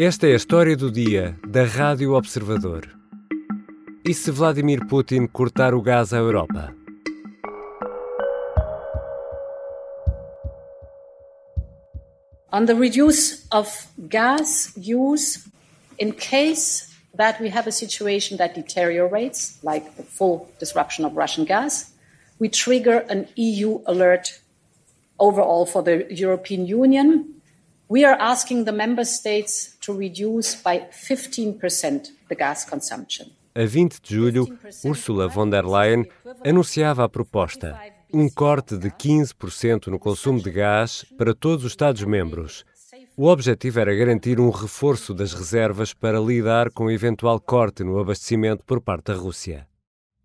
Esta é a história do dia da Rádio Observador. E se Vladimir Putin cortar o gás à Europa? On the reduce of gas use, in case that we have a situation that deteriorates, like the full disruption of Russian gas, we trigger an EU alert overall for the European Union. We are asking the member states to reduce by 15% the gas consumption. A 20 de julho, Ursula von der Leyen anunciava a proposta: um corte de 15% no consumo de gás para todos os Estados-membros. O objetivo era garantir um reforço das reservas para lidar com o eventual corte no abastecimento por parte da Rússia.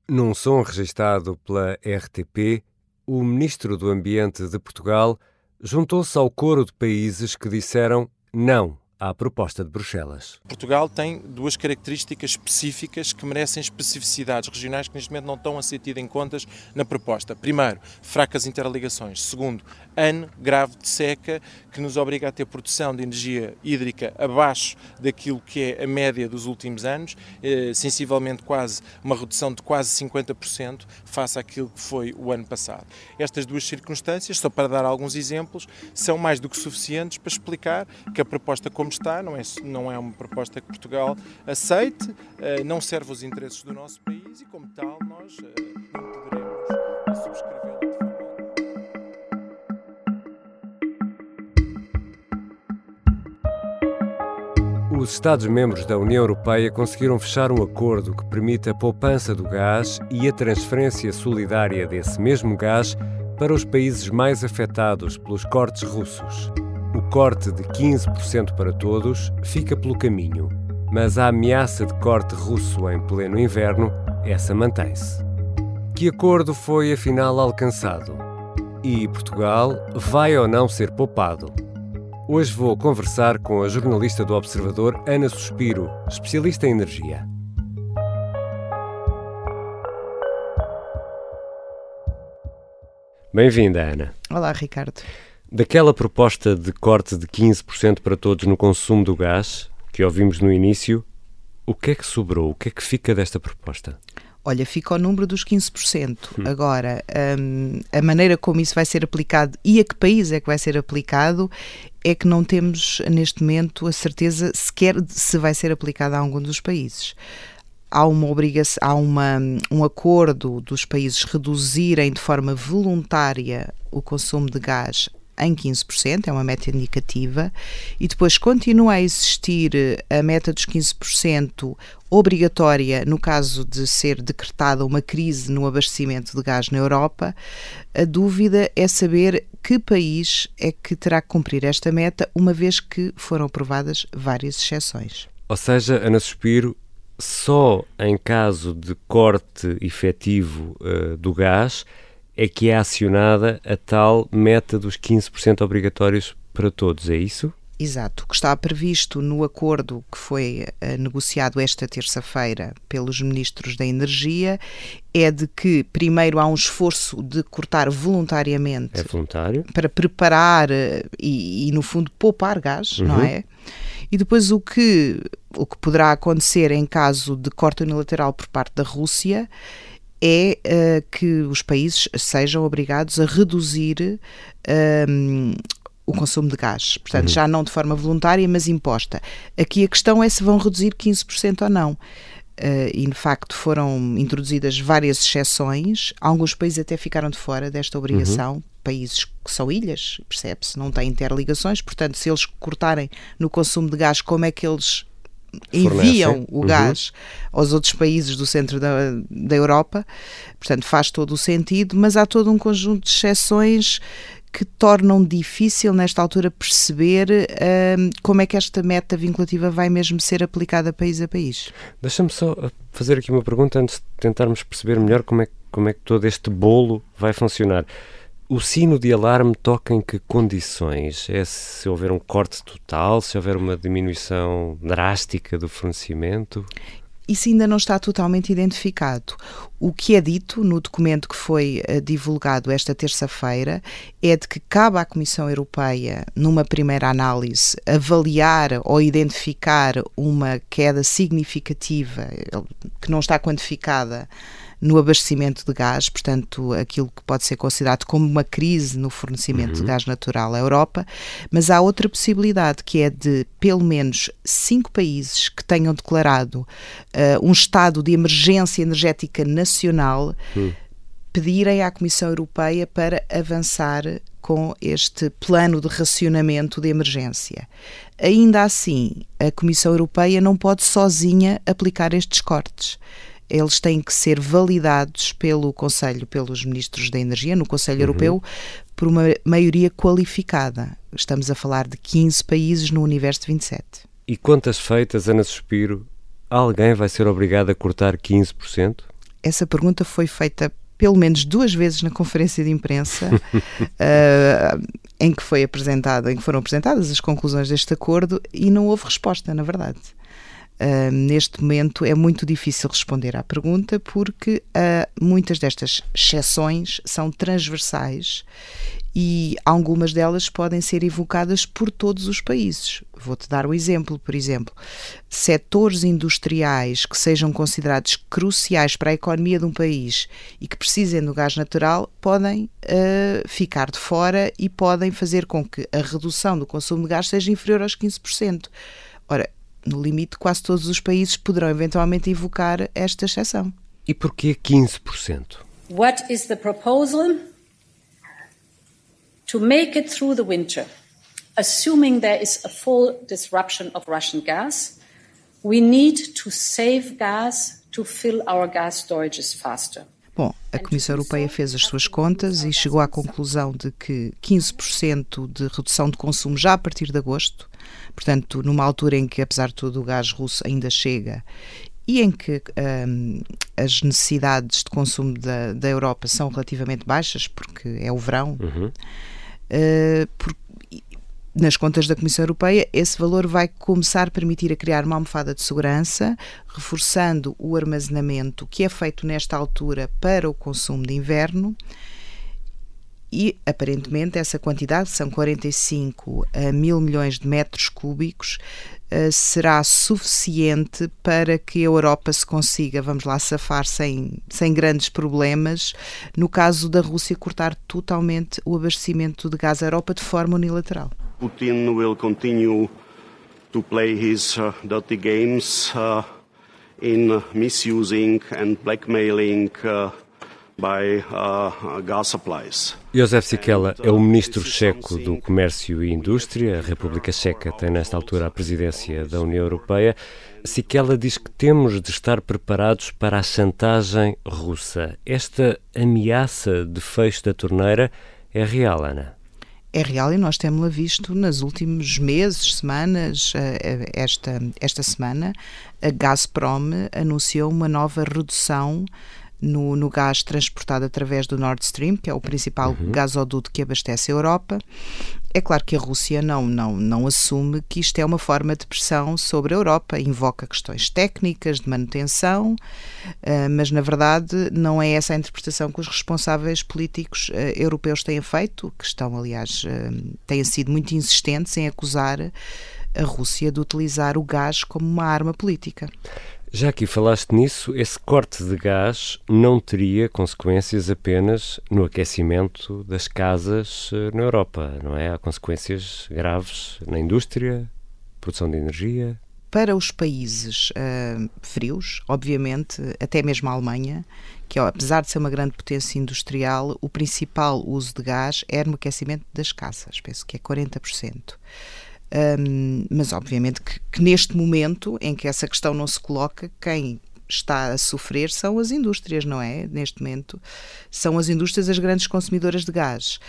Num som registado pela RTP, o ministro do Ambiente de Portugal juntou-se ao coro de países que disseram não à proposta de Bruxelas. Portugal tem duas características específicas que merecem especificidades regionais que neste momento não estão a ser tidas em contas na proposta. Primeiro, fracas interligações. Segundo, ano grave de seca que nos obriga a ter produção de energia hídrica abaixo daquilo que é a média dos últimos anos, eh, sensivelmente quase uma redução de quase 50% face àquilo que foi o ano passado. Estas duas circunstâncias, só para dar alguns exemplos, são mais do que suficientes para explicar que a proposta como está não é, não é uma proposta que Portugal aceite, eh, não serve aos interesses do nosso país e, como tal, nós eh, não poderemos subscrevê-la de forma Os Estados-membros da União Europeia conseguiram fechar um acordo que permite a poupança do gás e a transferência solidária desse mesmo gás para os países mais afetados pelos cortes russos. O corte de 15% para todos fica pelo caminho, mas a ameaça de corte russo em pleno inverno, essa mantém-se. Que acordo foi afinal alcançado? E Portugal vai ou não ser poupado? Hoje vou conversar com a jornalista do Observador, Ana Suspiro, especialista em energia. Bem-vinda, Ana. Olá, Ricardo. Daquela proposta de corte de 15% para todos no consumo do gás, que ouvimos no início, o que é que sobrou? O que é que fica desta proposta? Olha, fica o número dos 15%. Hum. Agora, um, a maneira como isso vai ser aplicado e a que país é que vai ser aplicado é que não temos neste momento a certeza sequer se vai ser aplicado a algum dos países há uma obrigação, há uma, um acordo dos países reduzirem de forma voluntária o consumo de gás em 15%, é uma meta indicativa, e depois continua a existir a meta dos 15% obrigatória no caso de ser decretada uma crise no abastecimento de gás na Europa. A dúvida é saber que país é que terá que cumprir esta meta, uma vez que foram aprovadas várias exceções. Ou seja, Ana Suspiro, só em caso de corte efetivo uh, do gás é que é acionada a tal meta dos 15% obrigatórios para todos, é isso? Exato. O que está previsto no acordo que foi uh, negociado esta terça-feira pelos ministros da Energia é de que, primeiro, há um esforço de cortar voluntariamente. É voluntário. Para preparar uh, e, e, no fundo, poupar gás, uhum. não é? E depois o que, o que poderá acontecer em caso de corte unilateral por parte da Rússia é uh, que os países sejam obrigados a reduzir um, o consumo de gás. Portanto, uhum. já não de forma voluntária, mas imposta. Aqui a questão é se vão reduzir 15% ou não. Uh, e de facto foram introduzidas várias exceções. Alguns países até ficaram de fora desta obrigação. Uhum. Países que são ilhas, percebe-se, não têm interligações. Portanto, se eles cortarem no consumo de gás, como é que eles enviam o uhum. gás uhum. aos outros países do centro da, da Europa, portanto faz todo o sentido, mas há todo um conjunto de exceções que tornam difícil nesta altura perceber uh, como é que esta meta vinculativa vai mesmo ser aplicada país a país. Deixa-me só fazer aqui uma pergunta antes de tentarmos perceber melhor como é, como é que todo este bolo vai funcionar. O sino de alarme toca em que condições? É se houver um corte total, se houver uma diminuição drástica do fornecimento? isso ainda não está totalmente identificado. O que é dito no documento que foi uh, divulgado esta terça-feira é de que cabe à Comissão Europeia, numa primeira análise, avaliar ou identificar uma queda significativa, que não está quantificada, no abastecimento de gás, portanto, aquilo que pode ser considerado como uma crise no fornecimento uhum. de gás natural à Europa, mas há outra possibilidade que é de pelo menos cinco países que tenham declarado uh, um estado de emergência energética nacional. Uhum. Pedirem à Comissão Europeia para avançar com este plano de racionamento de emergência. Ainda assim, a Comissão Europeia não pode sozinha aplicar estes cortes eles têm que ser validados pelo Conselho, pelos ministros da Energia, no Conselho uhum. Europeu, por uma maioria qualificada. Estamos a falar de 15 países no universo de 27. E contas feitas, Ana Suspiro, alguém vai ser obrigado a cortar 15%? Essa pergunta foi feita pelo menos duas vezes na conferência de imprensa uh, em que foi apresentada, em que foram apresentadas as conclusões deste acordo e não houve resposta, na verdade. Uh, neste momento é muito difícil responder à pergunta porque uh, muitas destas exceções são transversais e algumas delas podem ser evocadas por todos os países. Vou-te dar um exemplo, por exemplo, setores industriais que sejam considerados cruciais para a economia de um país e que precisem do gás natural podem uh, ficar de fora e podem fazer com que a redução do consumo de gás seja inferior aos 15%. Ora, no limite, quase todos os países poderão eventualmente invocar esta exceção. E porquê 15%? What is the proposal? To make it through the winter, assuming there is a full disruption of Russian gas, we need to save gas to fill our gas storages faster. Bom, a Comissão Europeia fez as suas contas e chegou à conclusão de que 15% de redução de consumo já a partir de agosto, portanto, numa altura em que, apesar de tudo, o gás russo ainda chega e em que um, as necessidades de consumo da, da Europa são relativamente baixas, porque é o verão, uhum. uh, por, nas contas da Comissão Europeia, esse valor vai começar a permitir a criar uma almofada de segurança, reforçando o armazenamento que é feito nesta altura para o consumo de inverno. E aparentemente essa quantidade, são 45 a mil milhões de metros cúbicos, eh, será suficiente para que a Europa se consiga, vamos lá, safar sem, sem grandes problemas, no caso da Rússia cortar totalmente o abastecimento de gás à Europa de forma unilateral. Putin will continue to play his uh, dirty games uh, in misusing and blackmailing uh, Josef Sikela é o ministro checo do Comércio e Indústria. A República Checa tem nesta altura a presidência da União Europeia. Sikela diz que temos de estar preparados para a chantagem russa. Esta ameaça de fecho da torneira é real, Ana? é real e nós temos-la visto nos últimos meses, semanas. Eh, esta, esta semana, a Gazprom anunciou uma nova redução no, no, gás transportado através do Nord Stream, que é o principal uhum. gasoduto que abastece a Europa. É claro que a Rússia não, não, não assume que isto é uma forma de pressão sobre a Europa, invoca questões técnicas de manutenção, uh, mas na verdade não é essa a interpretação que os responsáveis políticos uh, europeus têm feito, que estão, aliás, uh, têm sido muito insistentes em acusar a Rússia de utilizar o gás como uma arma política. Já que falaste nisso, esse corte de gás não teria consequências apenas no aquecimento das casas eh, na Europa, não é? Há consequências graves na indústria, produção de energia. Para os países uh, frios, obviamente, até mesmo a Alemanha, que apesar de ser uma grande potência industrial, o principal uso de gás é no aquecimento das casas, penso que é 40%. Um, mas obviamente que, que, neste momento em que essa questão não se coloca, quem está a sofrer são as indústrias, não é? Neste momento são as indústrias as grandes consumidoras de gás.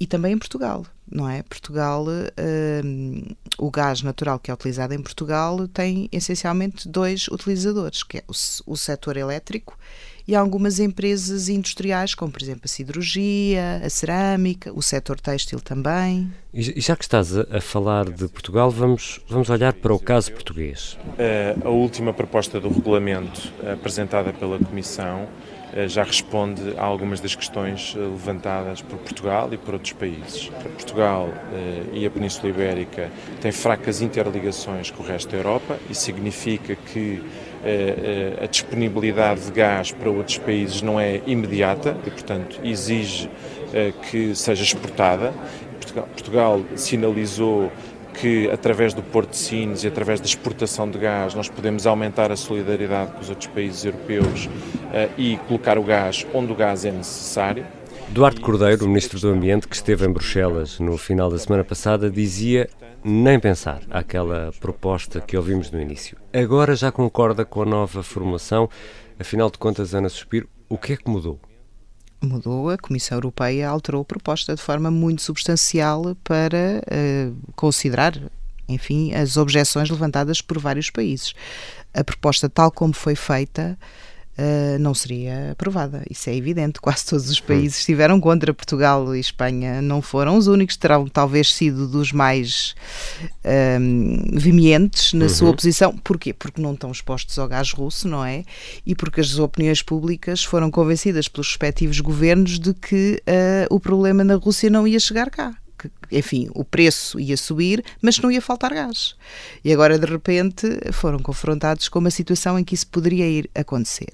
E também em Portugal, não é? Portugal, um, o gás natural que é utilizado em Portugal tem essencialmente dois utilizadores, que é o, o setor elétrico e algumas empresas industriais, como por exemplo a siderurgia, a cerâmica, o setor têxtil também. E já que estás a falar de Portugal, vamos, vamos olhar para o caso português. A última proposta do regulamento apresentada pela Comissão eh, já responde a algumas das questões eh, levantadas por Portugal e por outros países. Portugal eh, e a Península Ibérica têm fracas interligações com o resto da Europa, isso significa que a disponibilidade de gás para outros países não é imediata e, portanto, exige que seja exportada. Portugal sinalizou que através do Porto de Sines e através da exportação de gás nós podemos aumentar a solidariedade com os outros países europeus uh, e colocar o gás onde o gás é necessário. Duarte Cordeiro, o Ministro do Ambiente, que esteve em Bruxelas no final da semana passada, dizia nem pensar aquela proposta que ouvimos no início. Agora já concorda com a nova formulação. Afinal de contas, Ana Suspiro, o que é que mudou? Mudou, a Comissão Europeia alterou a proposta de forma muito substancial para uh, considerar, enfim, as objeções levantadas por vários países. A proposta, tal como foi feita, uh, não seria aprovada. Isso é evidente. Quase todos os países estiveram contra. Portugal e Espanha não foram os únicos, terão talvez sido dos mais um, veementes na uhum. sua oposição. Porquê? Porque não estão expostos ao gás russo, não é? E porque as opiniões públicas foram convencidas pelos respectivos governos de que uh, o problema na Rússia não ia chegar cá que, enfim, o preço ia subir, mas não ia faltar gás. E agora, de repente, foram confrontados com uma situação em que isso poderia ir acontecer.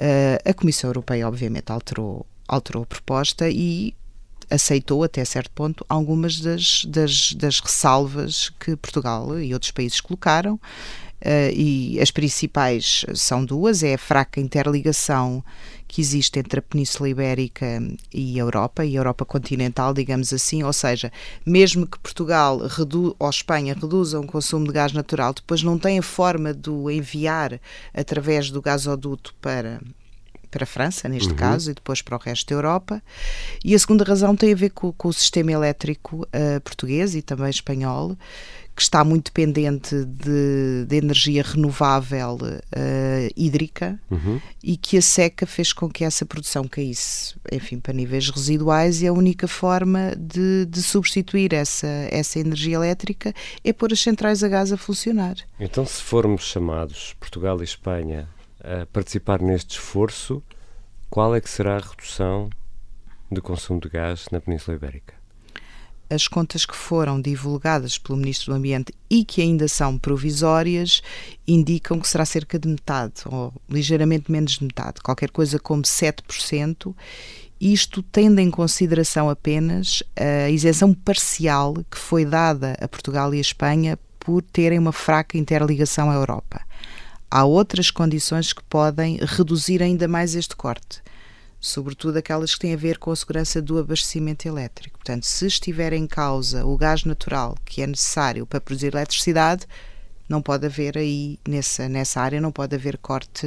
Uh, a Comissão Europeia, obviamente, alterou, alterou a proposta e aceitou até certo ponto algumas das, das, das ressalvas que Portugal e outros países colocaram. Uh, e as principais são duas: é a fraca interligação que existe entre a Península Ibérica e a Europa, e a Europa continental, digamos assim, ou seja, mesmo que Portugal redu ou Espanha reduzam o consumo de gás natural, depois não têm forma de o enviar através do gasoduto para para a França, neste uhum. caso, e depois para o resto da Europa. E a segunda razão tem a ver com, com o sistema elétrico uh, português e também espanhol, que está muito dependente de, de energia renovável uh, hídrica uhum. e que a seca fez com que essa produção caísse, enfim, para níveis residuais e a única forma de, de substituir essa, essa energia elétrica é pôr as centrais a gás a funcionar. Então, se formos chamados Portugal e Espanha a participar neste esforço, qual é que será a redução de consumo de gás na Península Ibérica? as contas que foram divulgadas pelo Ministro do Ambiente e que ainda são provisórias indicam que será cerca de metade, ou ligeiramente menos de metade, qualquer coisa como 7%. Isto tendo em consideração apenas a isenção parcial que foi dada a Portugal e a Espanha por terem uma fraca interligação à Europa. Há outras condições que podem reduzir ainda mais este corte sobretudo aquelas que têm a ver com a segurança do abastecimento elétrico. Portanto, se estiver em causa o gás natural que é necessário para produzir eletricidade, não pode haver aí, nessa, nessa área, não pode haver corte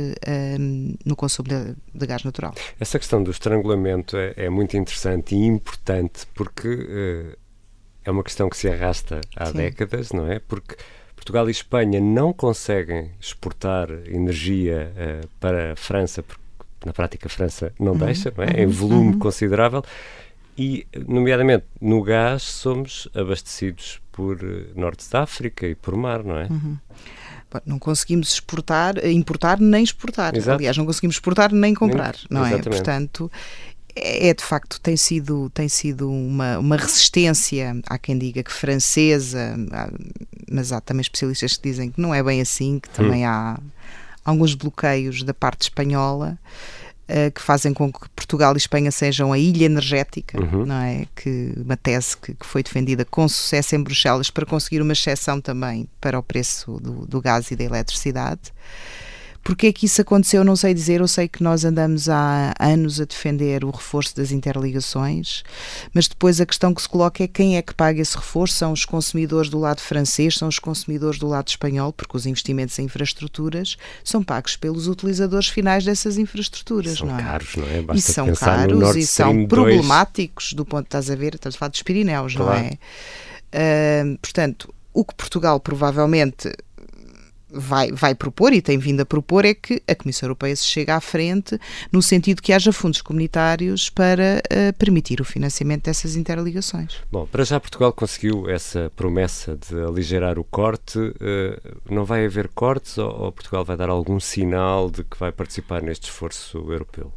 um, no consumo de, de, gás natural. Essa questão do estrangulamento é, é muito interessante e importante porque uh, é uma questão que se arrasta há Sim. décadas, não é? Porque Portugal e Espanha não conseguem exportar energia uh, para a França porque na prática a França não uhum. deixa, não é? Uhum. em volume uhum. considerável, e, nomeadamente, no gás somos abastecidos por eh, Norte da África e por mar, não é? Uhum. Não conseguimos exportar, eh, importar nem exportar. Exato. Aliás, não conseguimos exportar nem comprar, nem, não é? exatamente. é? Portanto, é, de facto tem sido tem sido uma, uma resistência há quem diga que francesa mas há também especialistas que dizem que não é bem assim que também hum. há alguns bloqueios da parte espanhola uh, que fazem com que Portugal e Espanha sejam a ilha energética, uhum. não é? Que uma tese que, que, foi defendida com sucesso em Bruxelas para conseguir uma exceção também para o preço do, do gás e da eletricidade. Porque é que isso aconteceu? Não sei dizer. Eu sei que nós andamos há anos a defender o reforço das interligações, mas depois a questão que se coloca é quem é que paga esse reforço? São os consumidores do lado francês, são os consumidores do lado espanhol, porque os investimentos em infraestruturas são pagos pelos utilizadores finais dessas infraestruturas. São não é? caros, não é? Basta e são caros e são problemáticos do ponto que estás a ver, estás a falar dos Pirineus, claro. não é? Uh, portanto, o que Portugal provavelmente vai, vai propor e tem vindo a propor é que a Comissão Europeia se chegue à frente no sentido que haja fundos comunitários para uh, permitir o financiamento dessas interligações. Bom, para já Portugal conseguiu essa promessa de aligerar o corte. Uh, não vai haver cortes ou, ou Portugal vai dar algum sinal de que vai participar neste esforço europeu?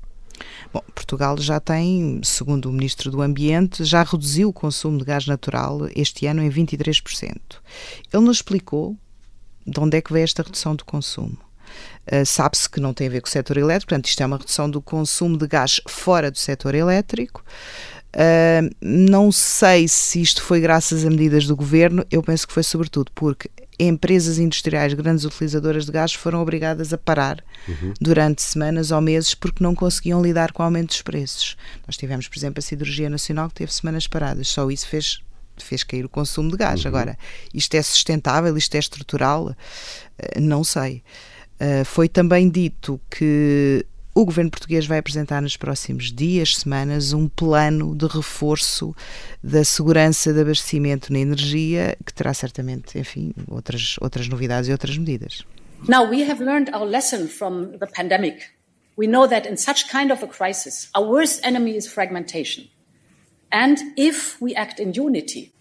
Bom, Portugal já tem, segundo o Ministro do Ambiente, já reduziu o consumo de gás natural este ano em 23%. Ele nos explicou de onde é que vem esta redução do consumo. Uh, Sabe-se que não tem a ver com o setor elétrico, portanto, isto é uma redução do consumo de gás fora do setor elétrico. Uh, não sei se isto foi graças a medidas do governo, eu penso que foi sobretudo porque empresas industriais, grandes utilizadoras de gás, foram obrigadas a parar uhum. durante semanas ou meses porque não conseguiam lidar com o aumento dos preços. Nós tivemos, por exemplo, a Siderurgia Nacional que teve semanas paradas, só isso fez fez cair o consumo de gás. Uhum. Agora, isto é sustentável, isto é estrutural? Eh, não sei. Uh, foi também dito que o governo português vai apresentar nos próximos dias, semanas, um plano de reforço da segurança de abastecimento na energia, que terá certamente, enfim, outras, outras novidades e outras medidas. Now, we have learned our lesson from the pandemic. We know that in such kind of a crisis, our worst enemy is fragmentation. And if we act in unity,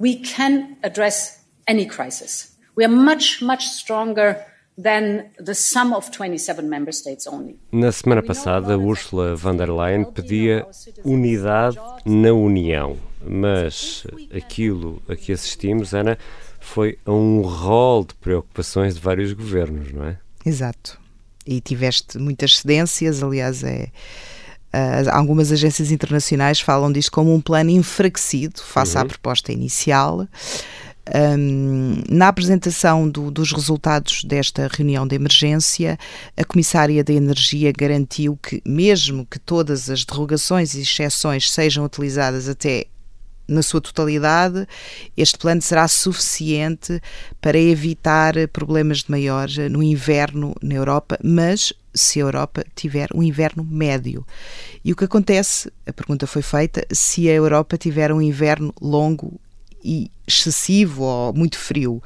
we can address any crisis. We are much, much stronger than the sum of 27 member states only. Na semana passada, Ursula von der Leyen pedia unidade na União, mas aquilo a que assistimos, Ana, foi a um rol de preocupações de vários governos, não é? Exato. E tiveste muitas cedências, aliás, é algumas agências internacionais falam disto como um plano enfraquecido face uhum. à proposta inicial. Um, na apresentação do, dos resultados desta reunião de emergência, a Comissária da Energia garantiu que, mesmo que todas as derrogações e exceções sejam utilizadas até na sua totalidade, este plano será suficiente para evitar problemas de maior no inverno na Europa, mas se a Europa tiver um inverno médio. E o que acontece, a pergunta foi feita, se a Europa tiver um inverno longo e excessivo ou muito frio,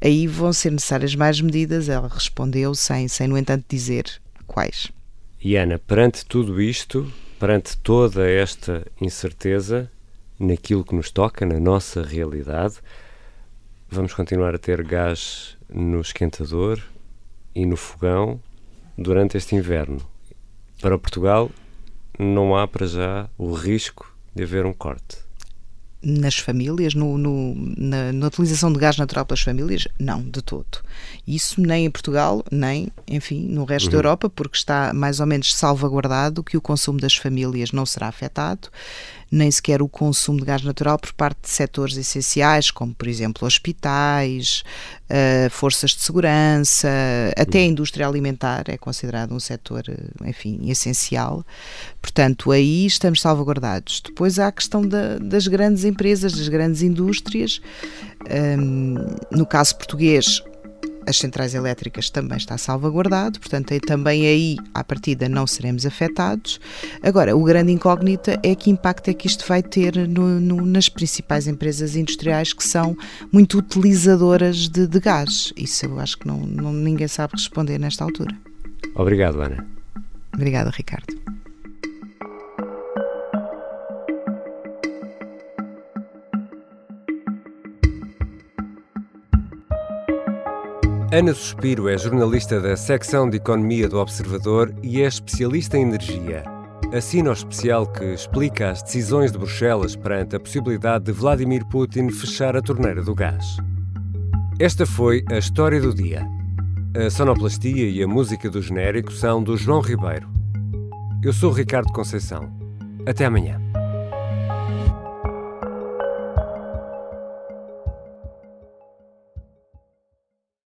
aí vão ser necessárias mais medidas. Ela respondeu sem, sem no entanto, dizer quais. E Ana, perante tudo isto, perante toda esta incerteza, naquilo que nos toca, na nossa realidade, vamos continuar a ter gás no esquentador e no fogão durante este inverno. Para Portugal, não há para já o risco de haver um corte. Nas famílias, no, no, na, na, utilização de gás natural pelas famílias, não, de todo. Isso nem em Portugal, nem, enfim, no resto uhum. da Europa, porque está mais ou menos salvaguardado que o consumo das famílias não será afetado nem sequer o consumo de gás natural por parte de setores essenciais, como por exemplo hospitais, uh, forças de segurança, até a indústria alimentar é considerado um setor, eh, enfim, essencial. Portanto, aí estamos salvaguardados. Depois há a questão da, das grandes empresas, das grandes indústrias. Um, no caso português, as centrais elétricas também está salvaguardado, portanto, também aí, à partida, não seremos afetados. Agora, o grande incógnita é que impacto é que isto vai ter no, no, nas principais empresas industriais que são muito utilizadoras de, de gás. Isso eu acho que não, não, ninguém sabe responder nesta altura. Obrigado, Ana. Obrigada, Ricardo. Ana Suspiro é jornalista da secção de Economia do Observador e é especialista em energia. Assina o especial que explica as decisões de Bruxelas perante a possibilidade de Vladimir Putin fechar a torneira do gás. Esta foi a história do dia. A sonoplastia e a música do genérico são do João Ribeiro. Eu sou Ricardo Conceição. Até amanhã.